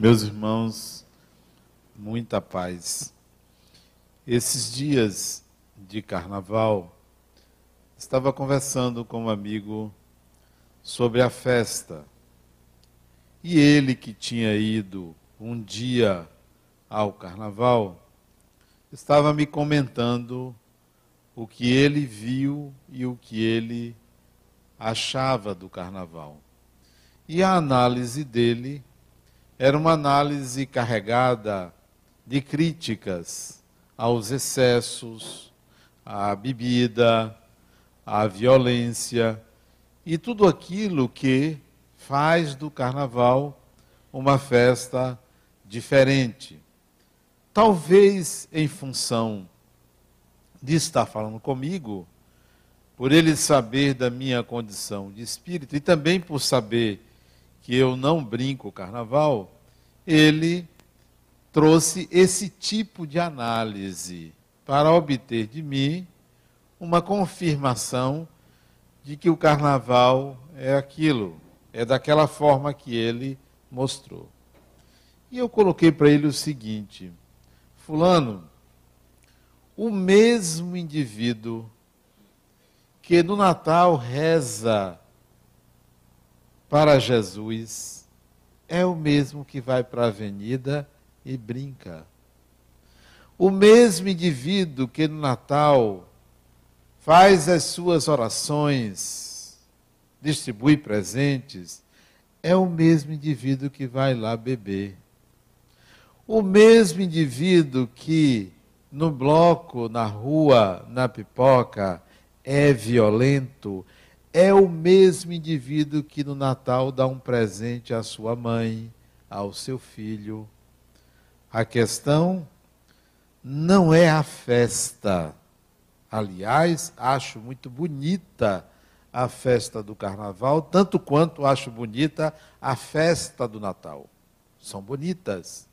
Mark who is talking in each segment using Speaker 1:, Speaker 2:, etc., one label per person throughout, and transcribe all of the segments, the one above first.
Speaker 1: Meus irmãos, muita paz. Esses dias de carnaval, estava conversando com um amigo sobre a festa. E ele que tinha ido um dia ao carnaval, estava me comentando o que ele viu e o que ele achava do carnaval. E a análise dele era uma análise carregada de críticas aos excessos, à bebida, à violência e tudo aquilo que faz do carnaval uma festa diferente. Talvez em função de estar falando comigo, por ele saber da minha condição de espírito e também por saber que eu não brinco carnaval, ele trouxe esse tipo de análise para obter de mim uma confirmação de que o carnaval é aquilo, é daquela forma que ele mostrou. E eu coloquei para ele o seguinte: Fulano, o mesmo indivíduo que no Natal reza para Jesus é o mesmo que vai para a avenida e brinca. O mesmo indivíduo que no Natal faz as suas orações, distribui presentes, é o mesmo indivíduo que vai lá beber. O mesmo indivíduo que no bloco, na rua, na pipoca, é violento, é o mesmo indivíduo que no Natal dá um presente à sua mãe, ao seu filho. A questão não é a festa. Aliás, acho muito bonita a festa do carnaval, tanto quanto acho bonita a festa do Natal. São bonitas.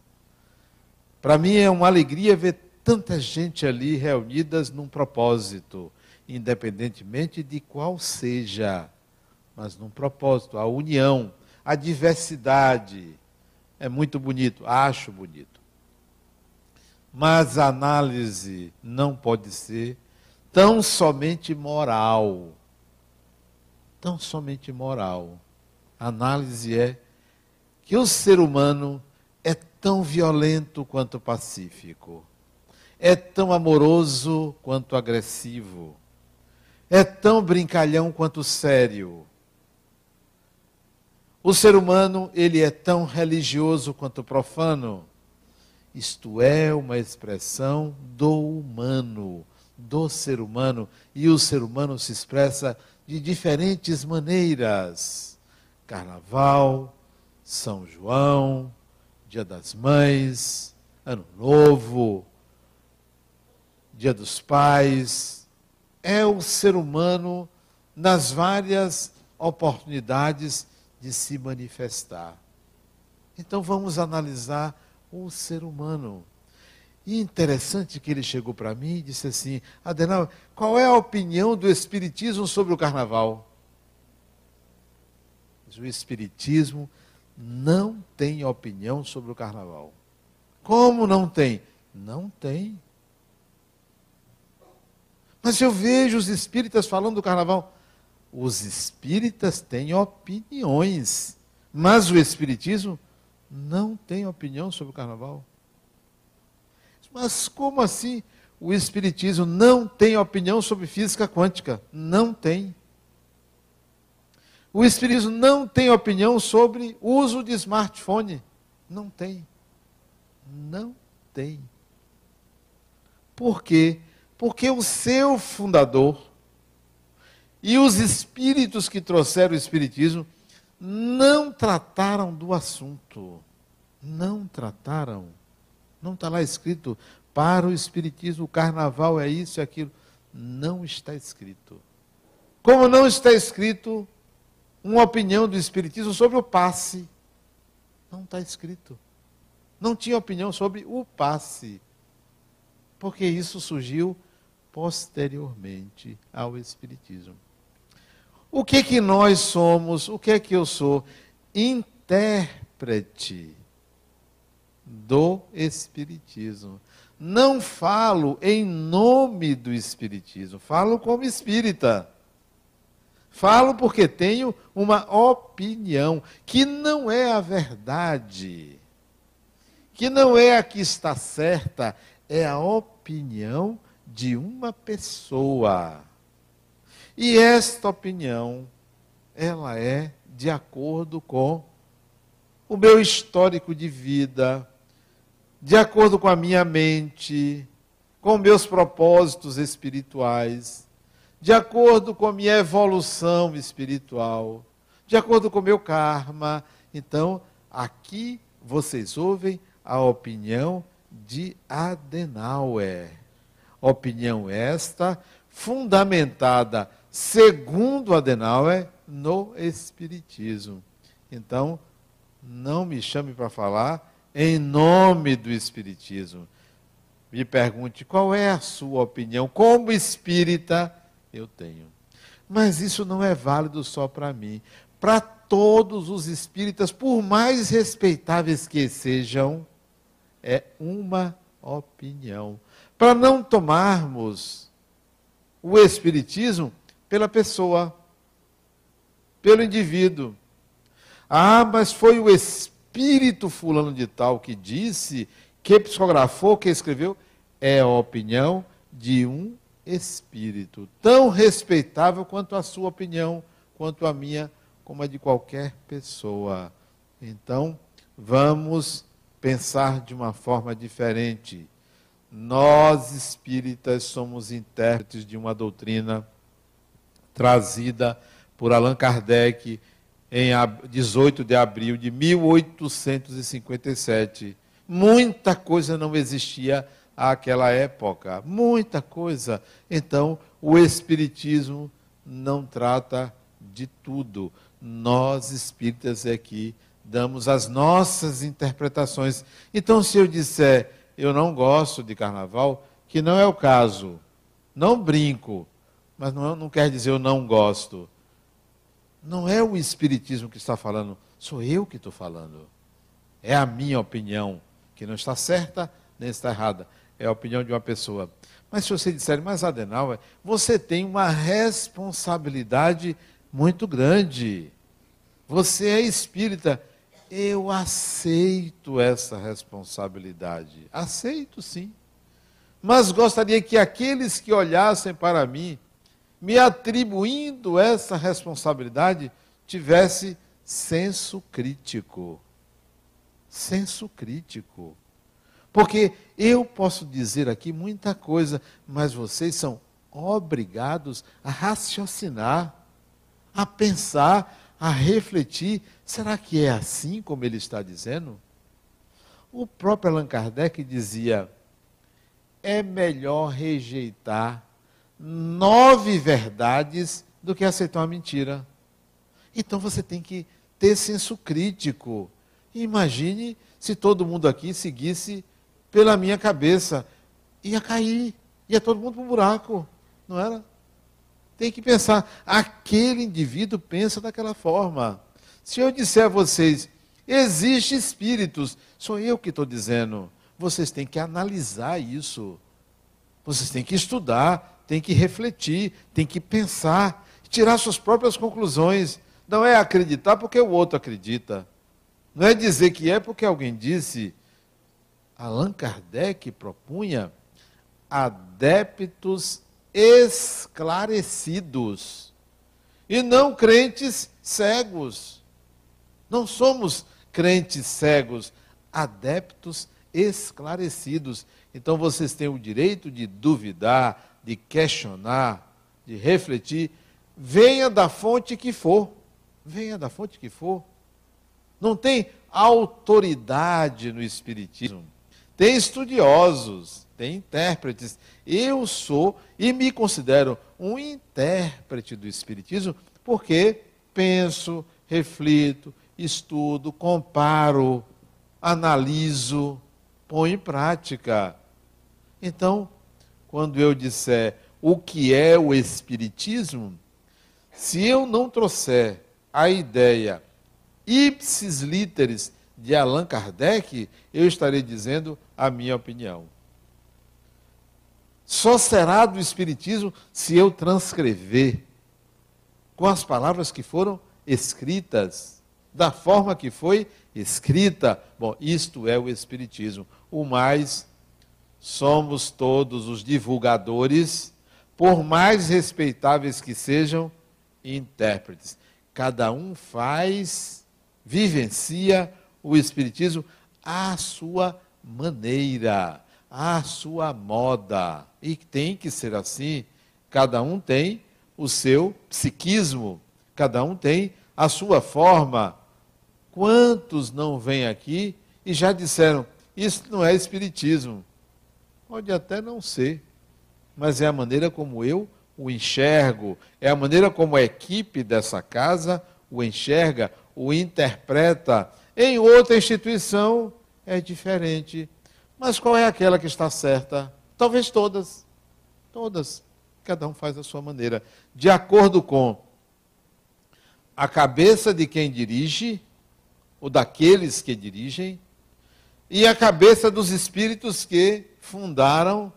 Speaker 1: Para mim é uma alegria ver tanta gente ali reunidas num propósito independentemente de qual seja, mas num propósito, a união, a diversidade. É muito bonito, acho bonito. Mas a análise não pode ser tão somente moral. Tão somente moral. A análise é que o ser humano é tão violento quanto pacífico, é tão amoroso quanto agressivo é tão brincalhão quanto sério. O ser humano, ele é tão religioso quanto profano. Isto é uma expressão do humano, do ser humano, e o ser humano se expressa de diferentes maneiras. Carnaval, São João, Dia das Mães, Ano Novo, Dia dos Pais, é o ser humano nas várias oportunidades de se manifestar. Então vamos analisar o ser humano. E interessante que ele chegou para mim e disse assim: Adenal, qual é a opinião do Espiritismo sobre o carnaval? O Espiritismo não tem opinião sobre o carnaval. Como não tem? Não tem. Mas eu vejo os espíritas falando do carnaval. Os espíritas têm opiniões, mas o espiritismo não tem opinião sobre o carnaval. Mas como assim o espiritismo não tem opinião sobre física quântica? Não tem. O espiritismo não tem opinião sobre uso de smartphone? Não tem. Não tem. Por quê? O seu fundador e os espíritos que trouxeram o Espiritismo não trataram do assunto. Não trataram. Não está lá escrito para o Espiritismo, o carnaval é isso e aquilo. Não está escrito. Como não está escrito uma opinião do Espiritismo sobre o passe. Não está escrito. Não tinha opinião sobre o passe. Porque isso surgiu posteriormente ao Espiritismo. O que que nós somos? O que é que eu sou? Intérprete do Espiritismo. Não falo em nome do Espiritismo, falo como espírita. Falo porque tenho uma opinião que não é a verdade, que não é a que está certa, é a opinião de uma pessoa. E esta opinião, ela é de acordo com o meu histórico de vida, de acordo com a minha mente, com meus propósitos espirituais, de acordo com a minha evolução espiritual, de acordo com o meu karma. Então, aqui vocês ouvem a opinião de Adenauer. Opinião esta fundamentada, segundo Adenauer, no Espiritismo. Então, não me chame para falar em nome do Espiritismo. Me pergunte qual é a sua opinião. Como espírita, eu tenho. Mas isso não é válido só para mim. Para todos os espíritas, por mais respeitáveis que sejam, é uma opinião. Para não tomarmos o Espiritismo pela pessoa pelo indivíduo. Ah, mas foi o espírito fulano de tal que disse, que psicografou, que escreveu. É a opinião de um espírito, tão respeitável quanto a sua opinião, quanto a minha, como a de qualquer pessoa. Então, vamos pensar de uma forma diferente. Nós espíritas somos intérpretes de uma doutrina trazida por Allan Kardec em 18 de abril de 1857. Muita coisa não existia àquela época, muita coisa. Então, o Espiritismo não trata de tudo. Nós, espíritas, é que damos as nossas interpretações. Então, se eu disser eu não gosto de carnaval, que não é o caso, não brinco, mas não, não quer dizer eu não gosto. Não é o Espiritismo que está falando, sou eu que estou falando. É a minha opinião, que não está certa nem está errada. É a opinião de uma pessoa. Mas se você disser, mas Adenauer, você tem uma responsabilidade muito grande. Você é espírita. Eu aceito essa responsabilidade. Aceito sim. Mas gostaria que aqueles que olhassem para mim me atribuindo essa responsabilidade, tivesse senso crítico. Senso crítico. Porque eu posso dizer aqui muita coisa, mas vocês são obrigados a raciocinar, a pensar, a refletir. Será que é assim como ele está dizendo? O próprio Allan Kardec dizia: é melhor rejeitar nove verdades do que aceitar uma mentira. Então você tem que ter senso crítico. Imagine se todo mundo aqui seguisse pela minha cabeça. Ia cair, ia todo mundo para o buraco, não era? Tem que pensar, aquele indivíduo pensa daquela forma. Se eu disser a vocês, existem espíritos, sou eu que estou dizendo, vocês têm que analisar isso. Vocês têm que estudar, tem que refletir, tem que pensar, tirar suas próprias conclusões. Não é acreditar porque o outro acredita. Não é dizer que é porque alguém disse. Allan Kardec propunha adeptos esclarecidos e não crentes cegos. Não somos crentes cegos, adeptos esclarecidos. Então vocês têm o direito de duvidar, de questionar, de refletir, venha da fonte que for. Venha da fonte que for. Não tem autoridade no Espiritismo. Tem estudiosos, tem intérpretes. Eu sou e me considero um intérprete do Espiritismo porque penso, reflito, estudo, comparo, analiso, ponho em prática. Então, quando eu disser o que é o Espiritismo, se eu não trouxer a ideia ipsis literis de Allan Kardec, eu estarei dizendo a minha opinião. Só será do Espiritismo se eu transcrever com as palavras que foram escritas, da forma que foi escrita. Bom, isto é o Espiritismo. O mais, somos todos os divulgadores, por mais respeitáveis que sejam, intérpretes. Cada um faz, vivencia o Espiritismo à sua maneira à sua moda. E tem que ser assim. Cada um tem o seu psiquismo, cada um tem a sua forma. Quantos não vêm aqui e já disseram: Isso não é espiritismo? Pode até não ser, mas é a maneira como eu o enxergo, é a maneira como a equipe dessa casa o enxerga, o interpreta. Em outra instituição é diferente. Mas qual é aquela que está certa? Talvez todas. Todas. Cada um faz a sua maneira. De acordo com a cabeça de quem dirige, ou daqueles que dirigem, e a cabeça dos espíritos que fundaram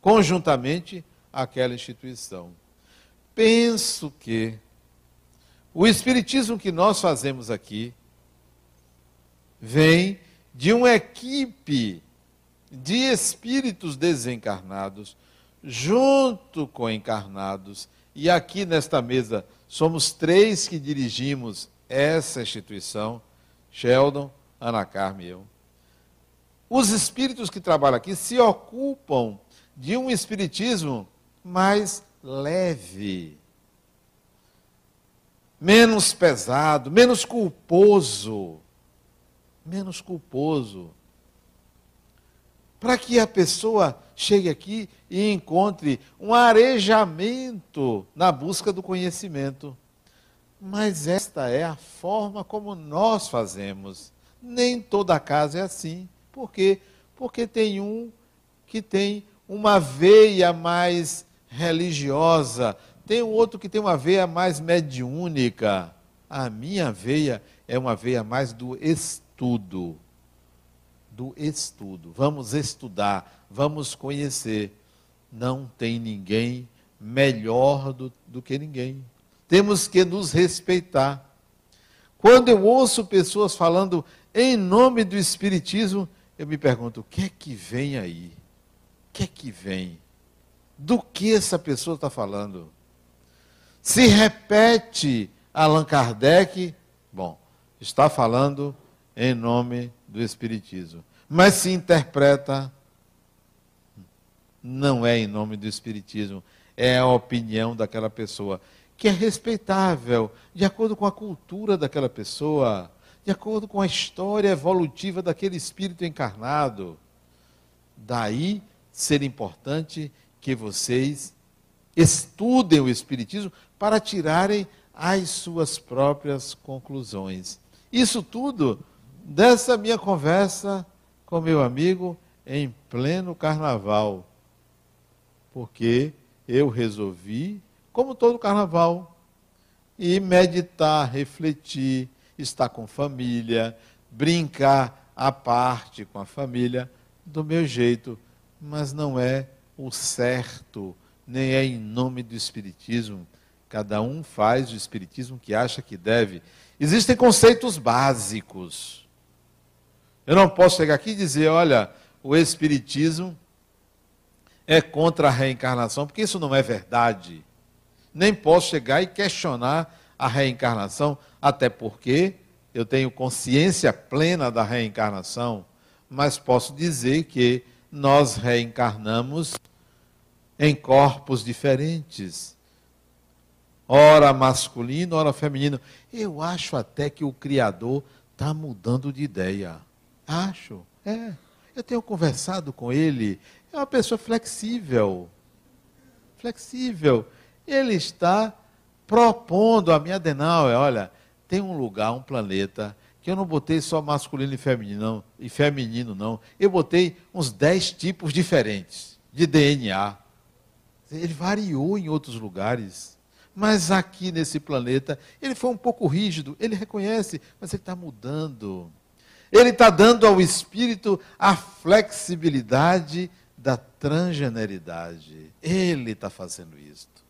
Speaker 1: conjuntamente aquela instituição. Penso que o espiritismo que nós fazemos aqui vem de uma equipe de espíritos desencarnados, junto com encarnados. E aqui nesta mesa somos três que dirigimos essa instituição: Sheldon, Ana Carmen e eu. Os espíritos que trabalham aqui se ocupam de um espiritismo mais leve, menos pesado, menos culposo menos culposo. Para que a pessoa chegue aqui e encontre um arejamento na busca do conhecimento. Mas esta é a forma como nós fazemos. Nem toda casa é assim. Por quê? Porque tem um que tem uma veia mais religiosa, tem outro que tem uma veia mais mediúnica. A minha veia é uma veia mais do estudo estudo. Do estudo. Vamos estudar, vamos conhecer. Não tem ninguém melhor do, do que ninguém. Temos que nos respeitar. Quando eu ouço pessoas falando em nome do Espiritismo, eu me pergunto: o que é que vem aí? O que é que vem? Do que essa pessoa está falando? Se repete Allan Kardec, bom, está falando em nome do Espiritismo. Mas se interpreta, não é em nome do Espiritismo, é a opinião daquela pessoa, que é respeitável, de acordo com a cultura daquela pessoa, de acordo com a história evolutiva daquele espírito encarnado. Daí ser importante que vocês estudem o Espiritismo para tirarem as suas próprias conclusões. Isso tudo dessa minha conversa com meu amigo em pleno carnaval. Porque eu resolvi, como todo carnaval, ir meditar, refletir, estar com família, brincar à parte com a família, do meu jeito, mas não é o certo, nem é em nome do Espiritismo. Cada um faz o Espiritismo que acha que deve. Existem conceitos básicos eu não posso chegar aqui e dizer, olha, o Espiritismo é contra a reencarnação, porque isso não é verdade. Nem posso chegar e questionar a reencarnação, até porque eu tenho consciência plena da reencarnação, mas posso dizer que nós reencarnamos em corpos diferentes. Ora masculino, ora feminino. Eu acho até que o Criador está mudando de ideia. Acho, é. Eu tenho conversado com ele, é uma pessoa flexível. Flexível. Ele está propondo a minha Adenauer, olha, tem um lugar, um planeta, que eu não botei só masculino e feminino, não, e feminino, não. Eu botei uns dez tipos diferentes de DNA. Ele variou em outros lugares. Mas aqui nesse planeta, ele foi um pouco rígido, ele reconhece, mas ele está mudando. Ele está dando ao espírito a flexibilidade da transgeneridade. Ele está fazendo isto.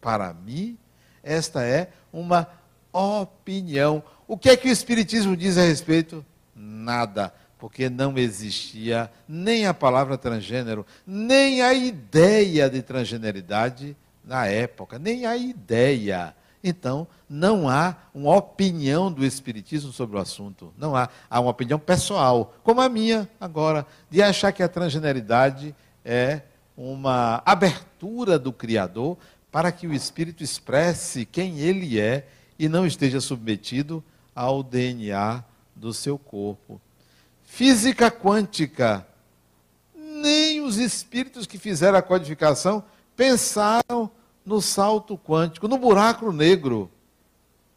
Speaker 1: Para mim, esta é uma opinião. O que é que o Espiritismo diz a respeito? Nada, porque não existia nem a palavra transgênero, nem a ideia de transgeneridade na época, nem a ideia. Então, não há uma opinião do Espiritismo sobre o assunto. Não há. Há uma opinião pessoal, como a minha agora, de achar que a transgeneridade é uma abertura do Criador para que o Espírito expresse quem ele é e não esteja submetido ao DNA do seu corpo. Física quântica. Nem os espíritos que fizeram a codificação pensaram no salto quântico, no buraco negro.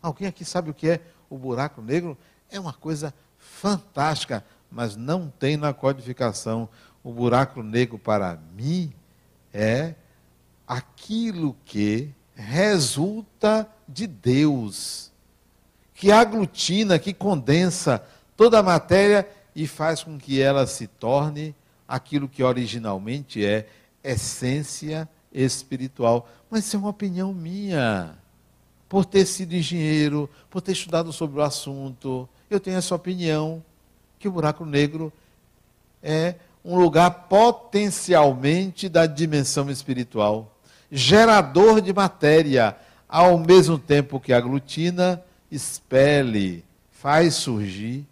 Speaker 1: Alguém aqui sabe o que é o buraco negro? É uma coisa fantástica, mas não tem na codificação. O buraco negro, para mim, é aquilo que resulta de Deus, que aglutina, que condensa toda a matéria e faz com que ela se torne aquilo que originalmente é essência espiritual. Mas isso é uma opinião minha. Por ter sido engenheiro, por ter estudado sobre o assunto, eu tenho essa opinião que o buraco negro é um lugar potencialmente da dimensão espiritual, gerador de matéria, ao mesmo tempo que aglutina, expele, faz surgir.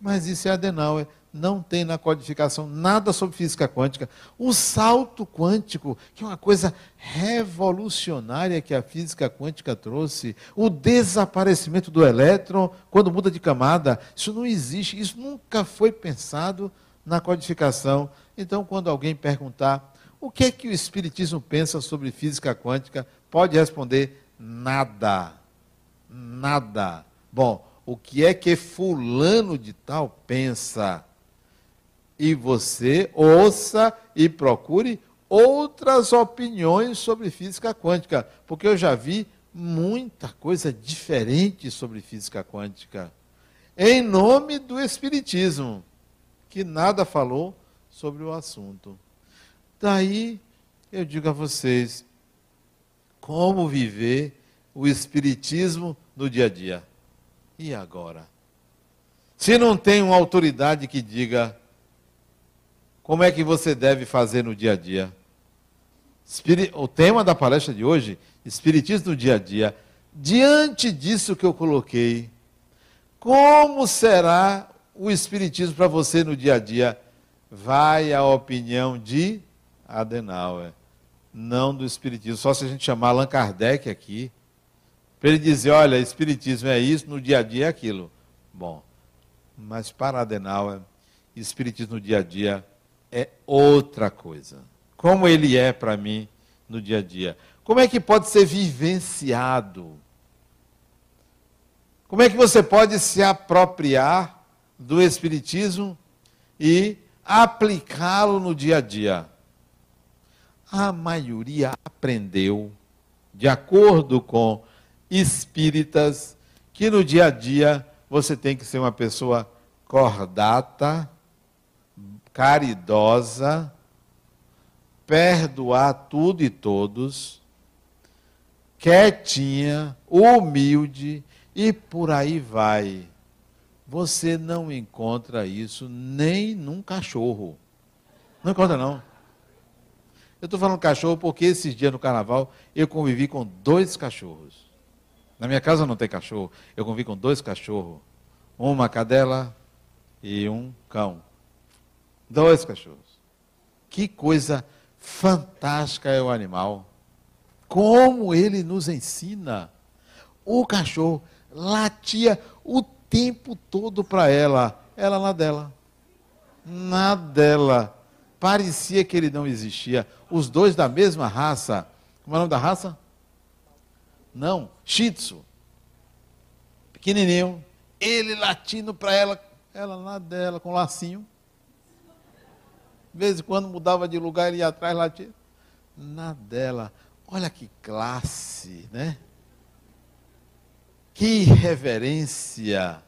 Speaker 1: Mas isso é Adenauer não tem na codificação nada sobre física quântica. O salto quântico, que é uma coisa revolucionária que a física quântica trouxe, o desaparecimento do elétron quando muda de camada, isso não existe, isso nunca foi pensado na codificação. Então, quando alguém perguntar o que é que o Espiritismo pensa sobre física quântica, pode responder nada. Nada. Bom, o que é que fulano de tal pensa? E você ouça e procure outras opiniões sobre física quântica, porque eu já vi muita coisa diferente sobre física quântica, em nome do Espiritismo, que nada falou sobre o assunto. Daí eu digo a vocês, como viver o Espiritismo no dia a dia? E agora? Se não tem uma autoridade que diga como é que você deve fazer no dia a dia? O tema da palestra de hoje, Espiritismo no dia a dia. Diante disso que eu coloquei, como será o Espiritismo para você no dia a dia? Vai a opinião de Adenauer, não do Espiritismo. Só se a gente chamar Allan Kardec aqui, para ele dizer: olha, Espiritismo é isso, no dia a dia é aquilo. Bom, mas para Adenauer, Espiritismo no dia a dia é outra coisa. Como ele é para mim no dia a dia. Como é que pode ser vivenciado? Como é que você pode se apropriar do Espiritismo e aplicá-lo no dia a dia? A maioria aprendeu, de acordo com espíritas, que no dia a dia você tem que ser uma pessoa cordata, caridosa, perdoar tudo e todos, quietinha, humilde e por aí vai. Você não encontra isso nem num cachorro. Não encontra, não. Eu estou falando cachorro porque esses dias no carnaval eu convivi com dois cachorros. Na minha casa não tem cachorro. Eu convivi com dois cachorros. Uma cadela e um cão. Dois cachorros. Que coisa fantástica é o animal. Como ele nos ensina. O cachorro latia o tempo todo para ela. Ela na dela. Na dela. Parecia que ele não existia. Os dois da mesma raça. Como é o nome da raça? Não, Shih Tzu. Pequenininho. Ele latindo para ela. Ela na dela, com lacinho. De vez em quando mudava de lugar, ele ia atrás, lá tinha. Na dela. Olha que classe, né? Que reverência.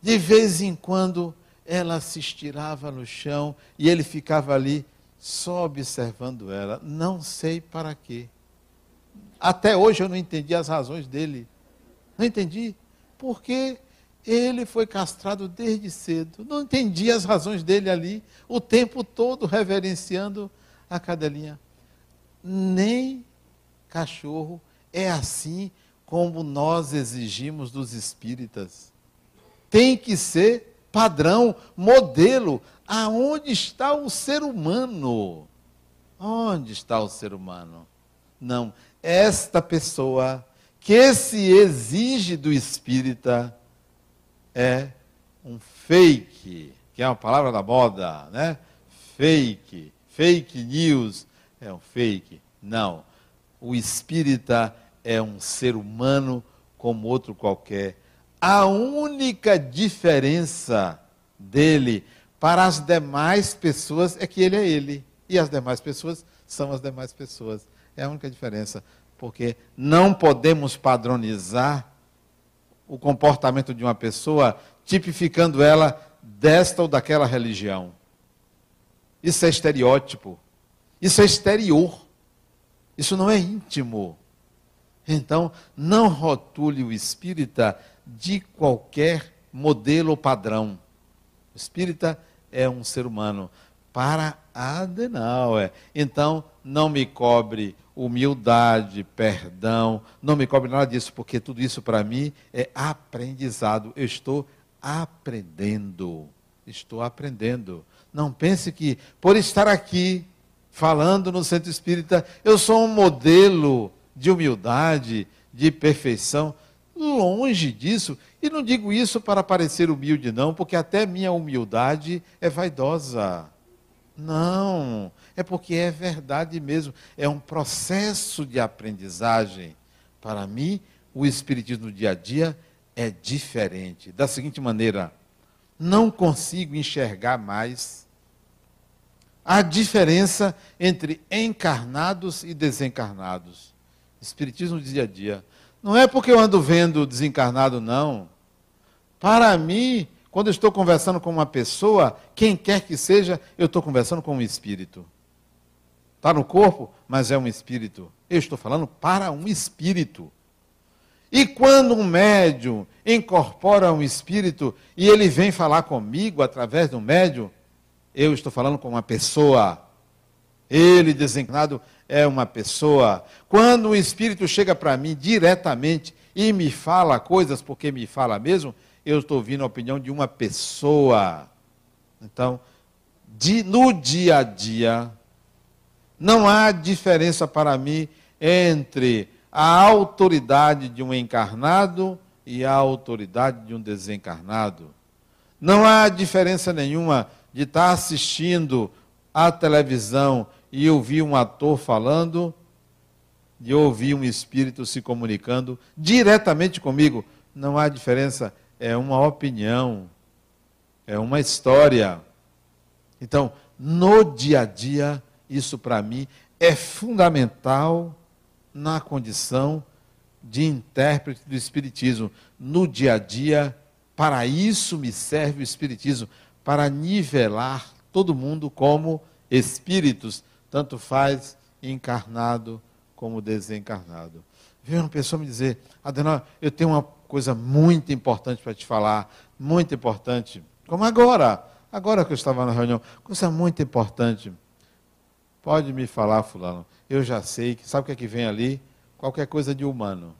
Speaker 1: De vez em quando ela se estirava no chão e ele ficava ali só observando ela. Não sei para quê. Até hoje eu não entendi as razões dele. Não entendi. Porque ele foi castrado desde cedo. Não entendi as razões dele ali, o tempo todo reverenciando a cadelinha. Nem cachorro é assim como nós exigimos dos espíritas. Tem que ser padrão, modelo. Aonde está o ser humano? Onde está o ser humano? Não, esta pessoa que se exige do espírita é um fake, que é uma palavra da moda, né? Fake, fake news é um fake. Não. O espírita é um ser humano como outro qualquer a única diferença dele para as demais pessoas é que ele é ele. E as demais pessoas são as demais pessoas. É a única diferença. Porque não podemos padronizar o comportamento de uma pessoa tipificando ela desta ou daquela religião. Isso é estereótipo. Isso é exterior. Isso não é íntimo. Então, não rotule o espírita de qualquer modelo ou padrão. O espírita é um ser humano. Para Adenauer. Então, não me cobre humildade, perdão, não me cobre nada disso, porque tudo isso para mim é aprendizado. Eu estou aprendendo. Estou aprendendo. Não pense que, por estar aqui, falando no centro espírita, eu sou um modelo de humildade, de perfeição. Longe disso, e não digo isso para parecer humilde, não, porque até minha humildade é vaidosa. Não, é porque é verdade mesmo, é um processo de aprendizagem. Para mim, o Espiritismo no dia a dia é diferente. Da seguinte maneira, não consigo enxergar mais a diferença entre encarnados e desencarnados. Espiritismo do dia a dia. Não é porque eu ando vendo desencarnado, não. Para mim, quando eu estou conversando com uma pessoa, quem quer que seja, eu estou conversando com um espírito. Está no corpo, mas é um espírito. Eu estou falando para um espírito. E quando um médium incorpora um espírito e ele vem falar comigo através do médium, eu estou falando com uma pessoa. Ele desencarnado é uma pessoa. Quando o Espírito chega para mim diretamente e me fala coisas, porque me fala mesmo, eu estou ouvindo a opinião de uma pessoa. Então, de, no dia a dia, não há diferença para mim entre a autoridade de um encarnado e a autoridade de um desencarnado. Não há diferença nenhuma de estar assistindo à televisão e ouvir um ator falando, de ouvir um espírito se comunicando diretamente comigo. Não há diferença, é uma opinião, é uma história. Então, no dia a dia, isso para mim é fundamental na condição de intérprete do Espiritismo. No dia a dia, para isso me serve o Espiritismo, para nivelar todo mundo como espíritos tanto faz encarnado como desencarnado. Veio uma pessoa me dizer, Adenal, eu tenho uma coisa muito importante para te falar, muito importante, como agora, agora que eu estava na reunião, coisa muito importante. Pode me falar, fulano, eu já sei que, sabe o que é que vem ali? Qualquer coisa de humano.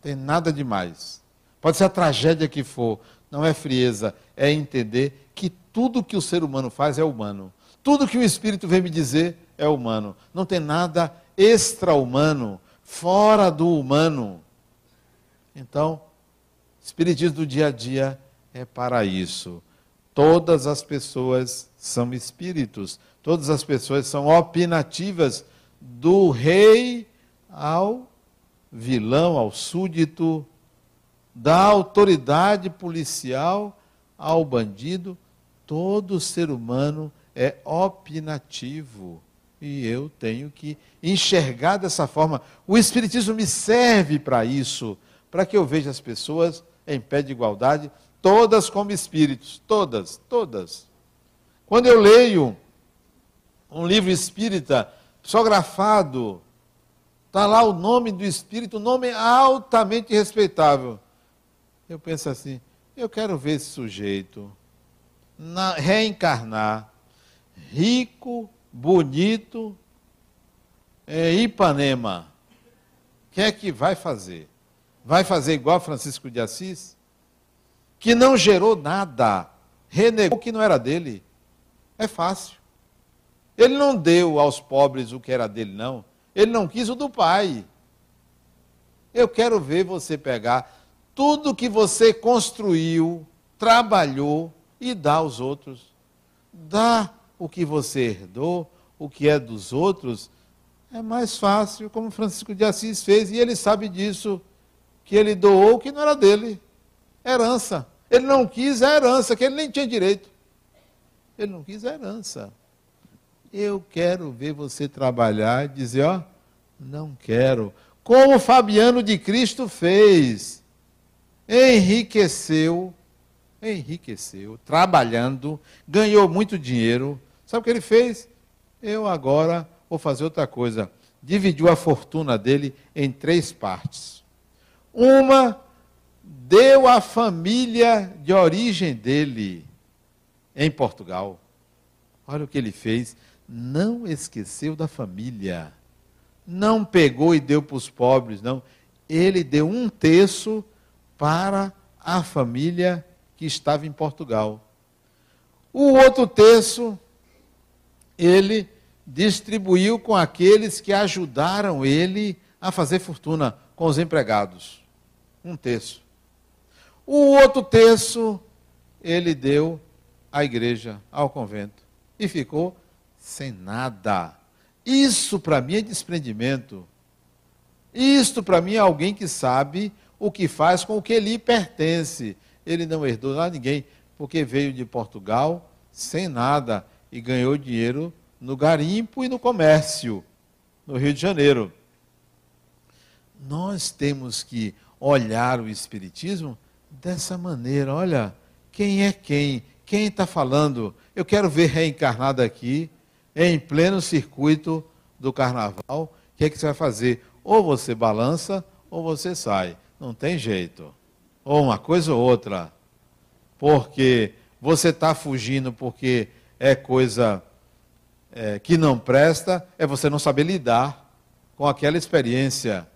Speaker 1: Tem nada demais. Pode ser a tragédia que for, não é frieza, é entender que tudo que o ser humano faz é humano. Tudo que o Espírito vem me dizer é humano. Não tem nada extra-humano, fora do humano. Então, Espiritismo do dia a dia é para isso. Todas as pessoas são espíritos, todas as pessoas são opinativas, do rei ao vilão, ao súdito, da autoridade policial ao bandido, todo ser humano é opinativo. E eu tenho que enxergar dessa forma. O Espiritismo me serve para isso, para que eu veja as pessoas em pé de igualdade todas como espíritos, todas, todas. Quando eu leio um livro espírita psicografado, está lá o nome do espírito, um nome altamente respeitável. Eu penso assim, eu quero ver esse sujeito na, reencarnar, rico, bonito, é, Ipanema. O que é que vai fazer? Vai fazer igual Francisco de Assis? Que não gerou nada, renegou o que não era dele. É fácil. Ele não deu aos pobres o que era dele, não. Ele não quis o do pai. Eu quero ver você pegar tudo que você construiu, trabalhou e dar aos outros. Dá o que você herdou, o que é dos outros, é mais fácil, como Francisco de Assis fez, e ele sabe disso, que ele doou que não era dele. Herança. Ele não quis a herança, que ele nem tinha direito. Ele não quis a herança. Eu quero ver você trabalhar e dizer, ó, não quero. Como Fabiano de Cristo fez. Enriqueceu, enriqueceu, trabalhando, ganhou muito dinheiro. Sabe o que ele fez? Eu agora vou fazer outra coisa. Dividiu a fortuna dele em três partes. Uma deu à família de origem dele em Portugal. Olha o que ele fez. Não esqueceu da família. Não pegou e deu para os pobres, não. Ele deu um terço para a família que estava em Portugal. O outro terço, ele distribuiu com aqueles que ajudaram ele a fazer fortuna, com os empregados. Um terço. O outro terço ele deu à igreja, ao convento. E ficou sem nada. Isso para mim é desprendimento. Isto para mim é alguém que sabe o que faz com o que lhe pertence. Ele não herdou a ninguém, porque veio de Portugal sem nada e ganhou dinheiro no garimpo e no comércio, no Rio de Janeiro. Nós temos que olhar o Espiritismo dessa maneira. Olha, quem é quem? Quem está falando? Eu quero ver reencarnado aqui, em pleno circuito do carnaval. O que é que você vai fazer? Ou você balança, ou você sai. Não tem jeito. Ou uma coisa ou outra. Porque você está fugindo porque é coisa é, que não presta é você não saber lidar com aquela experiência.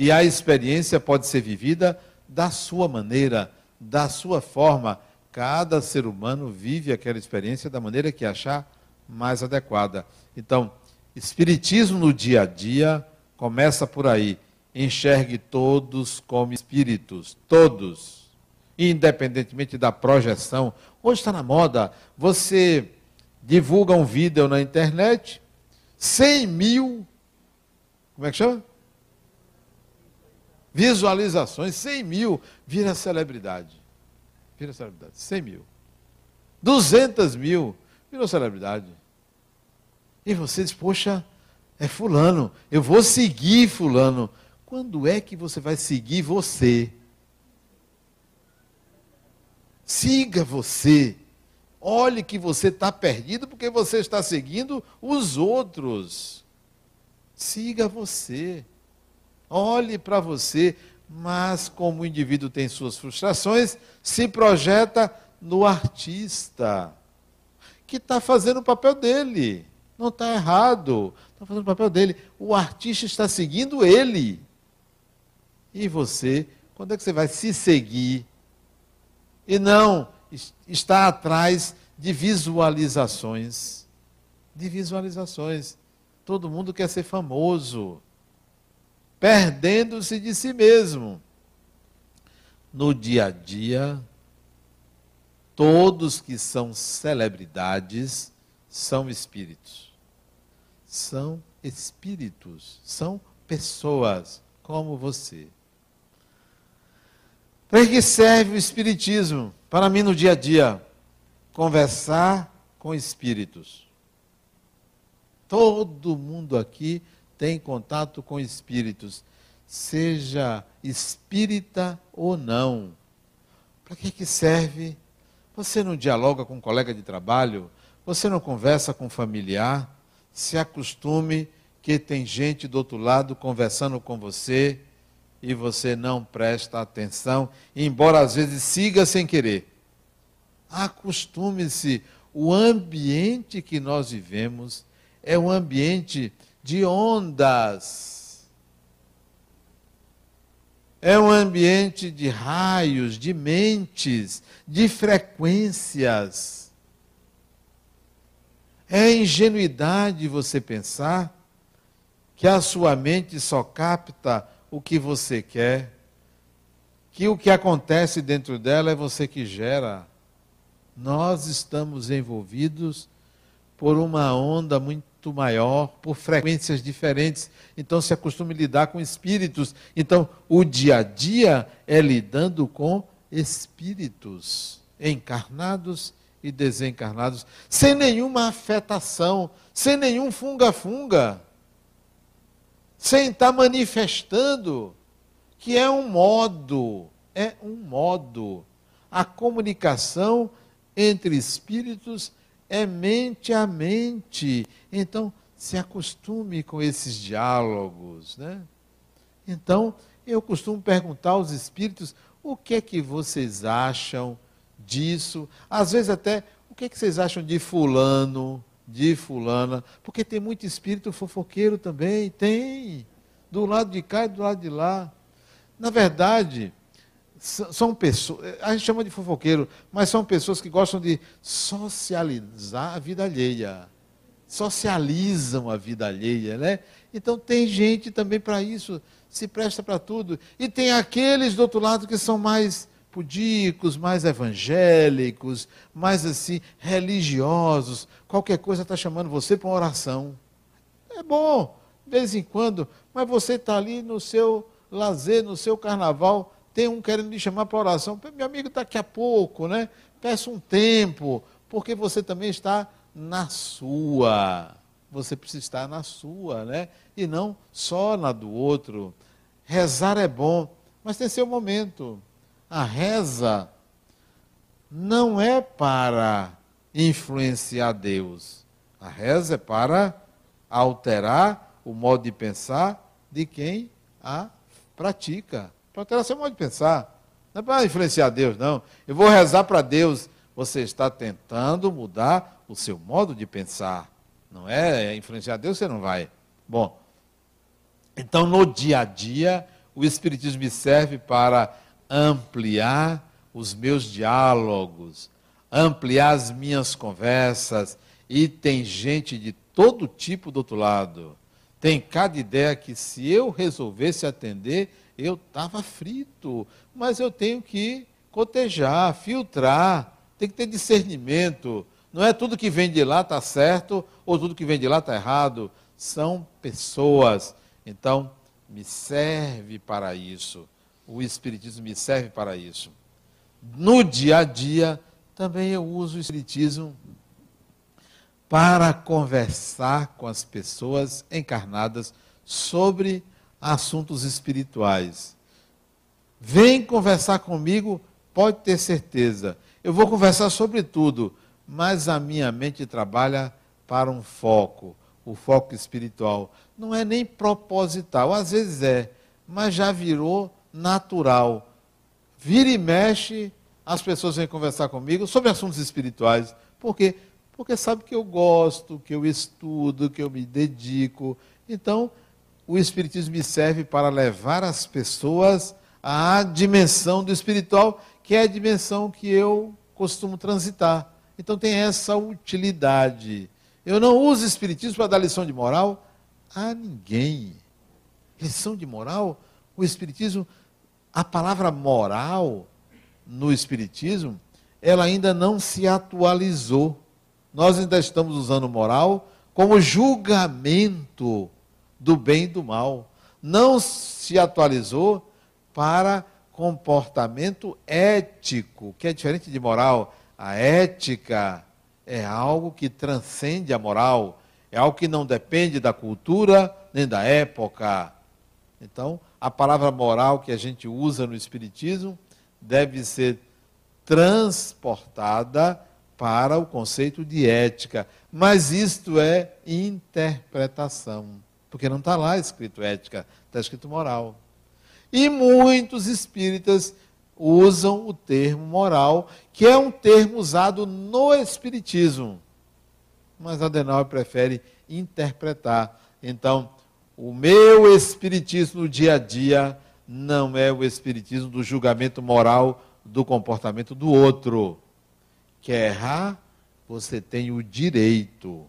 Speaker 1: E a experiência pode ser vivida da sua maneira, da sua forma. Cada ser humano vive aquela experiência da maneira que achar mais adequada. Então, espiritismo no dia a dia começa por aí. Enxergue todos como espíritos, todos, independentemente da projeção. Hoje está na moda você divulga um vídeo na internet, 100 mil, como é que chama? Visualizações, 100 mil, vira celebridade. Vira celebridade, 100 mil. 200 mil, virou celebridade. E você diz, poxa, é fulano, eu vou seguir fulano. Quando é que você vai seguir você? Siga você. Olhe que você está perdido porque você está seguindo os outros. Siga você. Olhe para você. Mas, como o indivíduo tem suas frustrações, se projeta no artista, que está fazendo o papel dele. Não está errado. Está fazendo o papel dele. O artista está seguindo ele. E você, quando é que você vai se seguir? E não está atrás de visualizações. De visualizações. Todo mundo quer ser famoso, perdendo-se de si mesmo. No dia a dia, todos que são celebridades são espíritos. São espíritos, são pessoas como você. Para que serve o Espiritismo? Para mim, no dia a dia, conversar com espíritos. Todo mundo aqui tem contato com espíritos, seja espírita ou não. Para que, que serve? Você não dialoga com um colega de trabalho? Você não conversa com um familiar? Se acostume que tem gente do outro lado conversando com você e você não presta atenção, embora às vezes siga sem querer. Acostume-se. O ambiente que nós vivemos é um ambiente de ondas. É um ambiente de raios, de mentes, de frequências. É ingenuidade você pensar que a sua mente só capta o que você quer, que o que acontece dentro dela é você que gera. Nós estamos envolvidos por uma onda muito maior, por frequências diferentes. Então se acostume a lidar com espíritos. Então o dia a dia é lidando com espíritos encarnados e desencarnados, sem nenhuma afetação, sem nenhum funga-funga, sem estar manifestando que é um modo, é um modo. A comunicação entre espíritos é mente a mente. Então, se acostume com esses diálogos, né? Então, eu costumo perguntar aos espíritos o que é que vocês acham disso. Às vezes até, o que é que vocês acham de fulano, de fulana? Porque tem muito espírito fofoqueiro também, tem. Do lado de cá e do lado de lá. Na verdade, são pessoas, a gente chama de fofoqueiro, mas são pessoas que gostam de socializar a vida alheia. Socializam a vida alheia, né? Então tem gente também para isso, se presta para tudo. E tem aqueles do outro lado que são mais pudicos, mais evangélicos, mais assim, religiosos. Qualquer coisa está chamando você para uma oração. É bom, de vez em quando, mas você está ali no seu lazer, no seu carnaval tem um querendo me chamar para oração. Meu amigo, daqui a pouco, né? Peça um tempo, porque você também está na sua. Você precisa estar na sua, né? E não só na do outro. Rezar é bom, mas tem seu momento. A reza não é para influenciar Deus. A reza é para alterar o modo de pensar de quem a pratica para alterar seu modo de pensar. Não é para influenciar Deus, não. Eu vou rezar para Deus. Você está tentando mudar o seu modo de pensar. Não é influenciar Deus, você não vai. Bom, então no dia a dia, o Espiritismo me serve para ampliar os meus diálogos, ampliar as minhas conversas. E tem gente de todo tipo do outro lado. Tem cada ideia que, se eu resolvesse atender, eu estava frito, mas eu tenho que cotejar, filtrar, tem que ter discernimento. Não é tudo que vem de lá está certo ou tudo que vem de lá está errado. São pessoas. Então, me serve para isso. O Espiritismo me serve para isso. No dia a dia, também eu uso o Espiritismo para conversar com as pessoas encarnadas sobre assuntos espirituais. Vem conversar comigo, pode ter certeza. Eu vou conversar sobre tudo, mas a minha mente trabalha para um foco, o foco espiritual. Não é nem proposital, às vezes é, mas já virou natural. Vira e mexe, as pessoas vêm conversar comigo sobre assuntos espirituais. Por quê? Porque sabe que eu gosto, que eu estudo, que eu me dedico. Então, o Espiritismo me serve para levar as pessoas à dimensão do espiritual, que é a dimensão que eu costumo transitar. Então tem essa utilidade. Eu não uso Espiritismo para dar lição de moral a ninguém. Lição de moral, o Espiritismo, a palavra moral no Espiritismo, ela ainda não se atualizou. Nós ainda estamos usando moral como julgamento do bem e do mal. Não se atualizou para comportamento ético, que é diferente de moral. A ética é algo que transcende a moral, é algo que não depende da cultura nem da época. Então, a palavra moral que a gente usa no Espiritismo deve ser transportada para o conceito de ética. Mas isto é interpretação. Porque não está lá escrito ética, está escrito moral. E muitos espíritas usam o termo moral, que é um termo usado no Espiritismo. Mas Adenauer prefere interpretar. Então, o meu Espiritismo no dia a dia não é o Espiritismo do julgamento moral do comportamento do outro. Quer errar? Você tem o direito.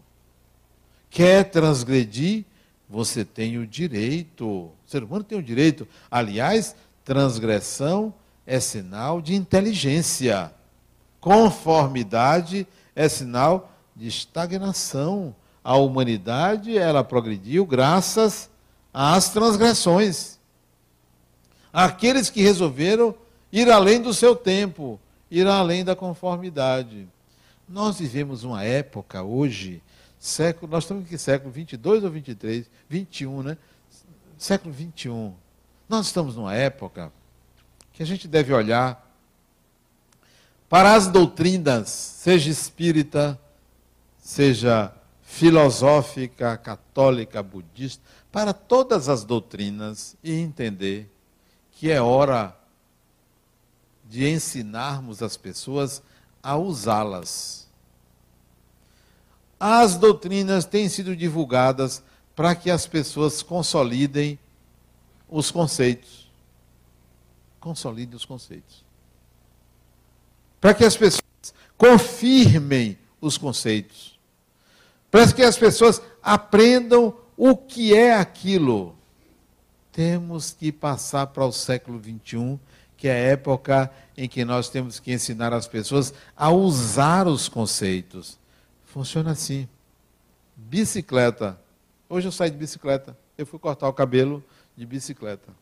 Speaker 1: Quer transgredir? Você tem o direito. O ser humano tem o direito. Aliás, transgressão é sinal de inteligência. Conformidade é sinal de estagnação. A humanidade, ela progrediu graças às transgressões. Aqueles que resolveram ir além do seu tempo, ir além da conformidade. Nós vivemos uma época hoje, século, nós estamos em que século 22 ou 23? 21, né? Século 21. Nós estamos numa época que a gente deve olhar para as doutrinas, seja espírita, seja filosófica, católica, budista, para todas as doutrinas e entender que é hora de ensinarmos as pessoas a usá-las. As doutrinas têm sido divulgadas para que as pessoas consolidem os conceitos. Consolidem os conceitos. Para que as pessoas confirmem os conceitos. Para que as pessoas aprendam o que é aquilo. Temos que passar para o século XXI que é a época em que nós temos que ensinar as pessoas a usar os conceitos. Funciona assim. Bicicleta. Hoje eu saí de bicicleta. Eu fui cortar o cabelo de bicicleta.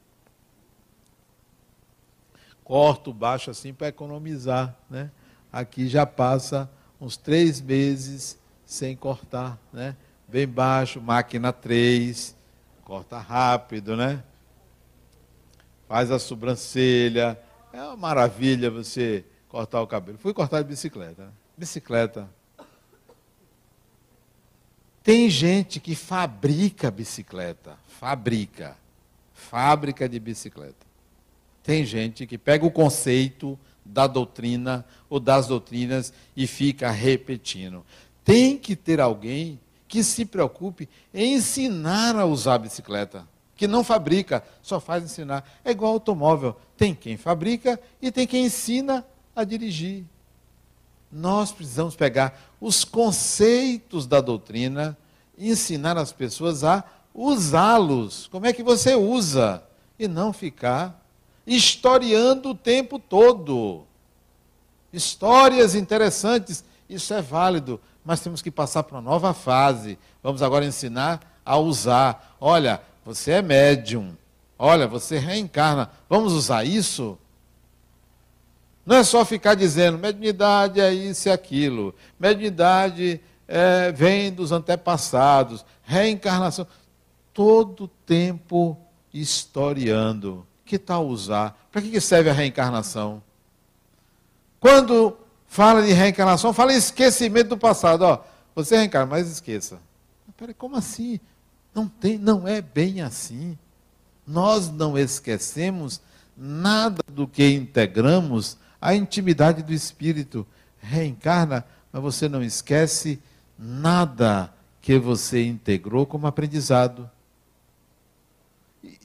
Speaker 1: Corto baixo assim para economizar. Né? Aqui já passa uns três meses sem cortar. Né? Bem baixo, máquina 3, corta rápido, né? faz a sobrancelha. É uma maravilha você cortar o cabelo. Fui cortar de bicicleta. Bicicleta. Tem gente que fabrica bicicleta. Fabrica. Fábrica de bicicleta. Tem gente que pega o conceito da doutrina ou das doutrinas e fica repetindo. Tem que ter alguém que se preocupe em ensinar a usar a bicicleta que não fabrica, só faz ensinar. É igual automóvel. Tem quem fabrica e tem quem ensina a dirigir. Nós precisamos pegar os conceitos da doutrina e ensinar as pessoas a usá-los. Como é que você usa? E não ficar historiando o tempo todo. Histórias interessantes, isso é válido, mas temos que passar para uma nova fase. Vamos agora ensinar a usar. Olha, você é médium. Olha, você reencarna. Vamos usar isso? Não é só ficar dizendo, mediunidade é isso e aquilo. Mediunidade é, vem dos antepassados. Reencarnação. Todo tempo historiando. Que tal usar? Para que serve a reencarnação? Quando fala de reencarnação, fala em esquecimento do passado. Ó, você reencarna, mas esqueça. Peraí, como assim? Não tem, não é bem assim. Nós não esquecemos nada do que integramos à intimidade do espírito. Reencarna, mas você não esquece nada que você integrou como aprendizado.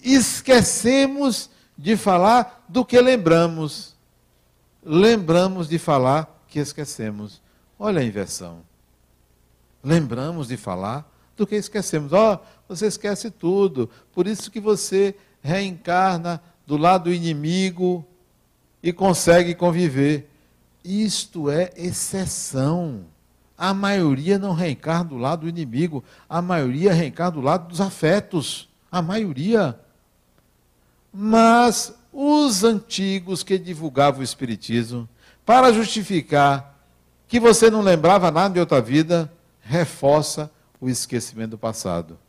Speaker 1: Esquecemos de falar do que lembramos. Lembramos de falar que esquecemos. Olha a inversão. Lembramos de falar do que esquecemos. Ó, oh, você esquece tudo. Por isso que você reencarna do lado do inimigo e consegue conviver. Isto é exceção. A maioria não reencarna do lado do inimigo, a maioria reencarna do lado dos afetos. A maioria. Mas os antigos que divulgavam o Espiritismo, para justificar que você não lembrava nada de outra vida, reforça o esquecimento do passado.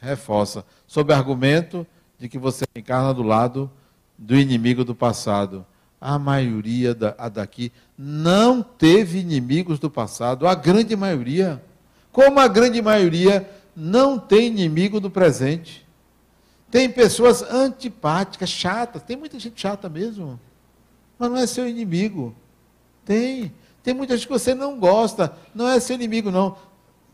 Speaker 1: Reforça, sob argumento de que você encarna do lado do inimigo do passado. A maioria da, a daqui não teve inimigos do passado, a grande maioria. Como a grande maioria não tem inimigo do presente. Tem pessoas antipáticas, chatas, tem muita gente chata mesmo, mas não é seu inimigo. Tem. Tem muita gente que você não gosta, não é seu inimigo, não.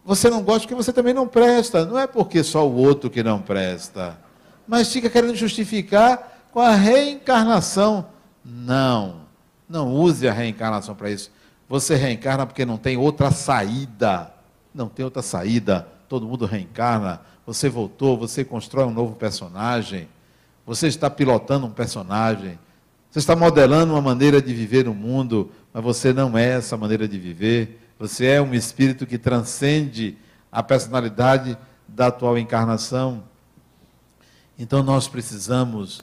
Speaker 1: Você não gosta porque você também não presta. Não é porque só o outro que não presta. Mas fica querendo justificar com a reencarnação. Não. Não use a reencarnação para isso. Você reencarna porque não tem outra saída. Não tem outra saída. Todo mundo reencarna. Você voltou, você constrói um novo personagem. Você está pilotando um personagem. Você está modelando uma maneira de viver o mundo, mas você não é essa maneira de viver. Você é um espírito que transcende a personalidade da atual encarnação. Então nós precisamos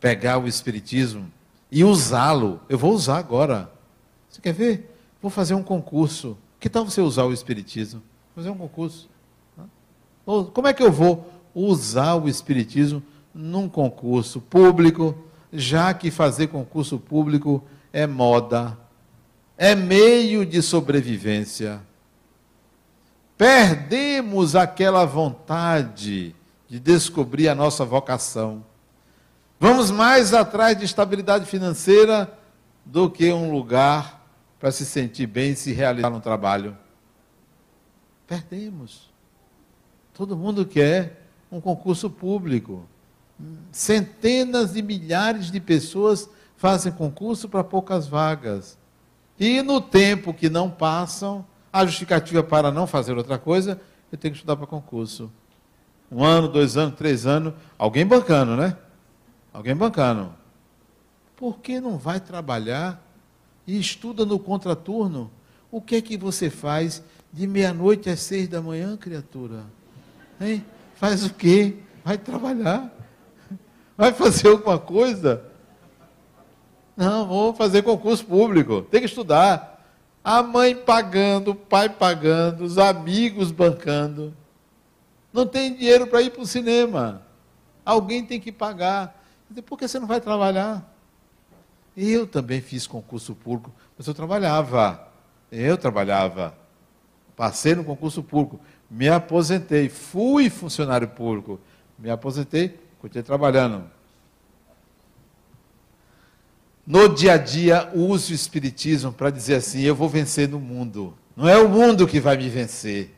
Speaker 1: pegar o espiritismo e usá-lo. Eu vou usar agora. Você quer ver? Vou fazer um concurso. Que tal você usar o espiritismo? Fazer um concurso. Como é que eu vou usar o espiritismo num concurso público, já que fazer concurso público é moda, é meio de sobrevivência. Perdemos aquela vontade de descobrir a nossa vocação. Vamos mais atrás de estabilidade financeira do que um lugar para se sentir bem e se realizar no trabalho. Perdemos. Todo mundo quer um concurso público. Centenas de milhares de pessoas fazem concurso para poucas vagas. E no tempo que não passam, a justificativa para não fazer outra coisa, eu tenho que estudar para concurso. Um ano, dois anos, três anos, alguém bancando, né? Alguém bancando. Por que não vai trabalhar e estuda no contraturno? O que é que você faz de meia-noite às seis da manhã, criatura? Hein? Faz o quê? Vai trabalhar? Vai fazer alguma coisa? Não, vou fazer concurso público. Tem que estudar. A mãe pagando, o pai pagando, os amigos bancando. Não tem dinheiro para ir para o cinema. Alguém tem que pagar. Por que você não vai trabalhar? Eu também fiz concurso público, mas eu trabalhava. Eu trabalhava. Passei no concurso público. Me aposentei. Fui funcionário público. Me aposentei, continuei trabalhando. No dia a dia, use o Espiritismo para dizer assim: eu vou vencer no mundo. Não é o mundo que vai me vencer.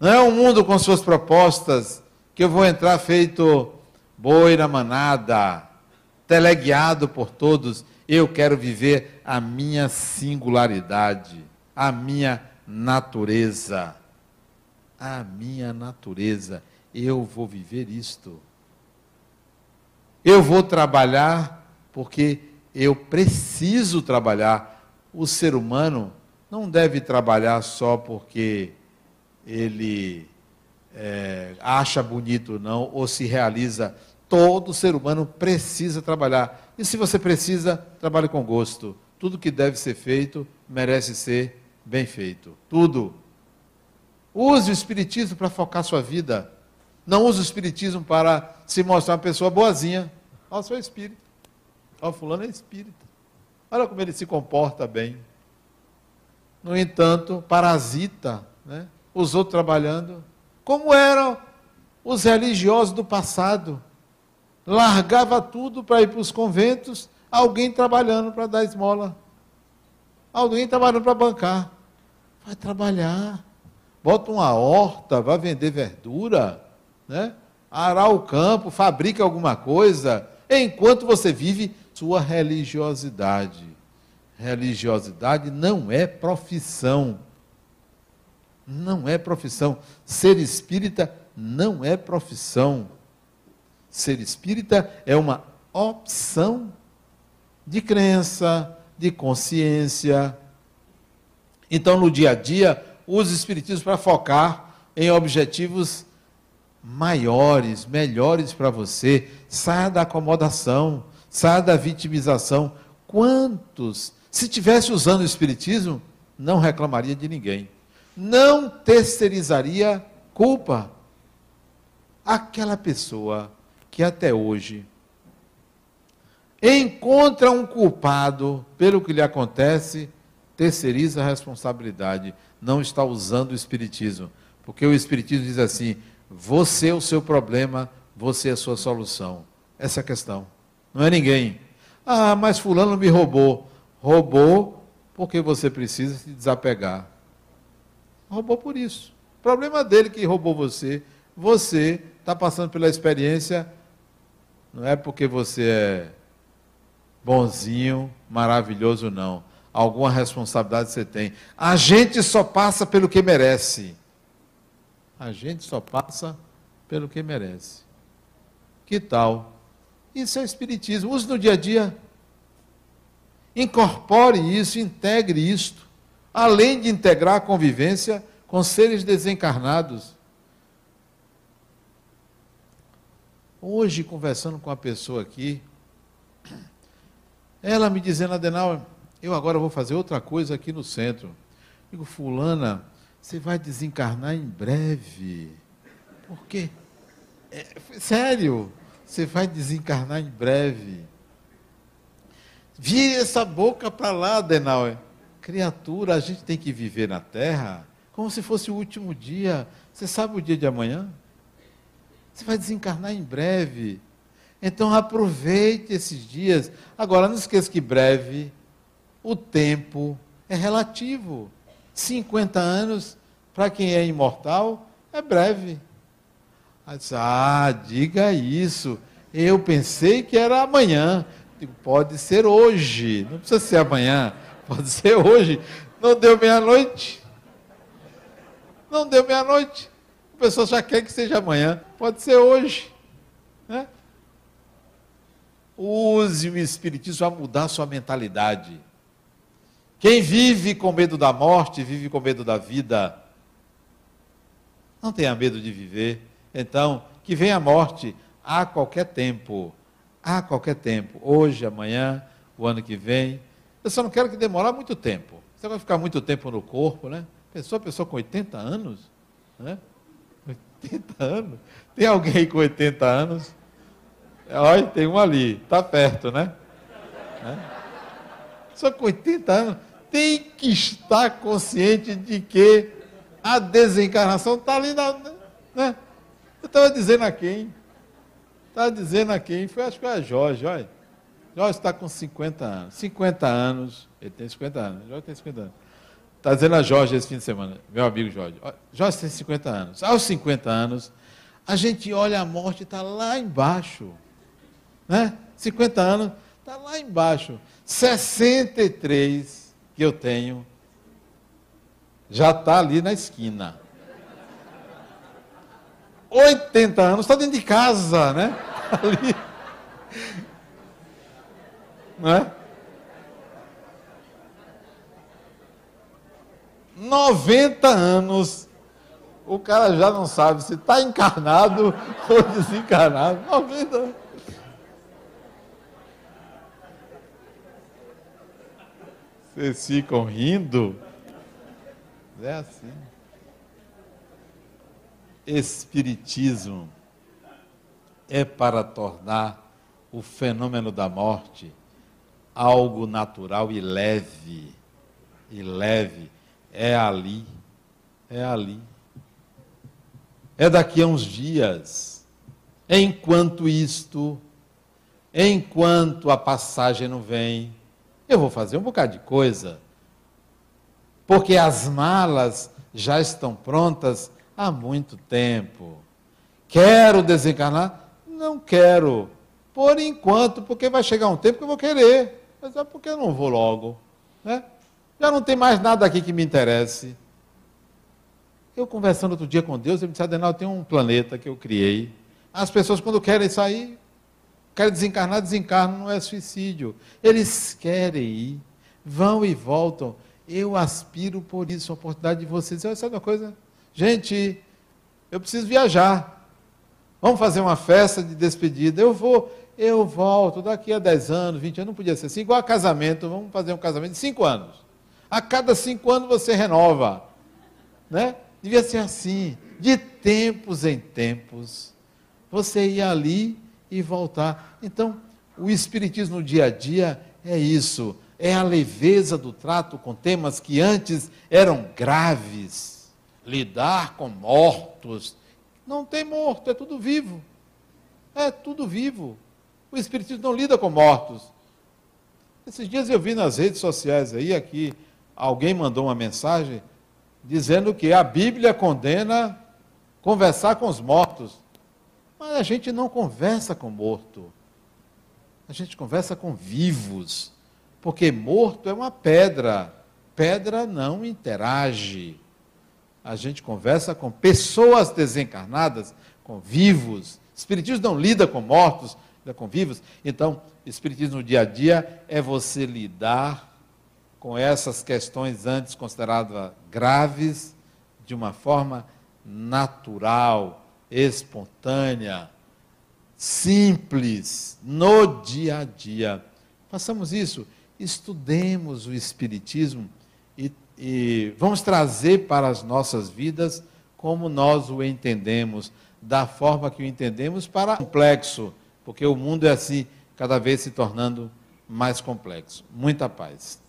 Speaker 1: Não é o mundo com suas propostas que eu vou entrar feito boi na manada, teleguiado por todos. Eu quero viver a minha singularidade, a minha natureza. A minha natureza. Eu vou viver isto. Eu vou trabalhar porque eu preciso trabalhar. O ser humano não deve trabalhar só porque ele é, acha bonito, não, ou se realiza. Todo ser humano precisa trabalhar. E se você precisa, trabalhe com gosto. Tudo que deve ser feito merece ser bem feito. Tudo. Use o Espiritismo para focar sua vida. Não use o Espiritismo para se mostrar uma pessoa boazinha. Olha, sou espírito. Ó, fulano é espírita. Olha como ele se comporta bem. No entanto, parasita, né? os outros trabalhando. Como eram os religiosos do passado. Largava tudo para ir para os conventos, alguém trabalhando para dar esmola. Alguém trabalhando para bancar. Vai trabalhar. Bota uma horta, vai vender verdura, né? arar o campo, fabrica alguma coisa, enquanto você vive sua religiosidade. Religiosidade não é profissão. Não é profissão. Ser espírita não é profissão. Ser espírita é uma opção de crença, de consciência. Então, no dia a dia, use o espiritismo para focar em objetivos maiores, melhores para você. Saia da acomodação. Saia da vitimização. Quantos, se tivesse usando o Espiritismo, não reclamaria de ninguém. Não terceirizaria culpa. Aquela pessoa que até hoje encontra um culpado pelo que lhe acontece, terceiriza a responsabilidade, não está usando o Espiritismo. Porque o Espiritismo diz assim: você é o seu problema, você é a sua solução. Essa é a questão. Não é ninguém. Ah, mas Fulano me roubou. Roubou porque você precisa se desapegar. Roubou por isso. Problema dele que roubou você. Você está passando pela experiência, não é porque você é bonzinho, maravilhoso, não. Alguma responsabilidade você tem. A gente só passa pelo que merece. A gente só passa pelo que merece. Que tal? Isso é Espiritismo. Use no dia a dia. Incorpore isso, integre isto. Além de integrar a convivência com seres desencarnados. Hoje, conversando com uma pessoa aqui, ela me dizendo, Adenauer, eu agora vou fazer outra coisa aqui no centro. Digo, fulana, você vai desencarnar em breve. Por quê? É, sério, você vai desencarnar em breve. Vire essa boca para lá, Adenauer. Criatura, a gente tem que viver na Terra como se fosse o último dia. Você sabe o dia de amanhã? Você vai desencarnar em breve. Então aproveite esses dias. Agora, não esqueça que breve, o tempo é relativo. 50 anos, para quem é imortal, é breve. Ah, diga isso. Eu pensei que era amanhã. pode ser hoje. Não precisa ser amanhã. Pode ser hoje. Não deu meia-noite. Não deu meia-noite. A pessoa já quer que seja amanhã. Pode ser hoje. Né? Use o Espiritismo para mudar a sua mentalidade. Quem vive com medo da morte, vive com medo da vida. Não tenha medo de viver. Então, que venha a morte a qualquer tempo. A qualquer tempo. Hoje, amanhã, o ano que vem. Eu só não quero que demore muito tempo. Você vai ficar muito tempo no corpo, né? Pessoa, pessoa com 80 anos, né? 80 anos. Tem alguém com 80 anos? Olha, tem um ali, está perto, né? né? Só com 80 anos tem que estar consciente de que a desencarnação está ali na. Né? Eu estava dizendo a quem? Estava dizendo a quem? Foi, acho que foi a Jorge, olha. Jorge está com 50 anos. 50 anos, ele tem 50 anos. Jorge tem 50 anos. Está dizendo a Jorge esse fim de semana, meu amigo Jorge. Jorge tem 50 anos. Aos 50 anos, a gente olha a morte está lá embaixo. Né? 50 anos, está lá embaixo. 63 que eu tenho, já está ali na esquina. 80 anos, está dentro de casa, né? Ali. Não é? 90 anos, o cara já não sabe se está encarnado ou desencarnado. 90 anos. Vocês ficam rindo? É assim. Espiritismo é para tornar o fenômeno da morte algo natural e leve. E leve. É ali. É ali. É daqui a uns dias. Enquanto isto, enquanto a passagem não vem, eu vou fazer um bocado de coisa. Porque as malas já estão prontas há muito tempo. Quero desencarnar? Não quero. Por enquanto, porque vai chegar um tempo que eu vou querer. Mas é porque eu não vou logo. Né? Já não tem mais nada aqui que me interesse. Eu conversando outro dia com Deus, ele me disse, Adenal, tem um planeta que eu criei. As pessoas, quando querem sair, querem desencarnar, desencarnam, não é suicídio. Eles querem ir, vão e voltam. Eu aspiro por isso, a oportunidade de vocês. Sabe uma coisa? Gente, eu preciso viajar. Vamos fazer uma festa de despedida. Eu vou, eu volto daqui a 10 anos, 20 anos, não podia ser assim. Igual a casamento, vamos fazer um casamento de 5 anos. A cada 5 anos você renova. Né? Devia ser assim. De tempos em tempos, você ia ali e voltar. Então, o Espiritismo no dia a dia é isso, é a leveza do trato com temas que antes eram graves. Lidar com mortos. Não tem morto, é tudo vivo. É tudo vivo. O Espiritismo não lida com mortos. Esses dias eu vi nas redes sociais aí, aqui, alguém mandou uma mensagem dizendo que a Bíblia condena conversar com os mortos. Mas a gente não conversa com morto. A gente conversa com vivos. Porque morto é uma pedra. Pedra não interage. A gente conversa com pessoas desencarnadas, com vivos. Espiritismo não lida com mortos, vivos. Então, Espiritismo no dia a dia é você lidar com essas questões antes consideradas graves de uma forma natural, espontânea, simples, no dia a dia. Façamos isso, estudemos o Espiritismo e, e vamos trazer para as nossas vidas como nós o entendemos, da forma que o entendemos, para complexo, porque o mundo é assim, cada vez se tornando mais complexo. Muita paz.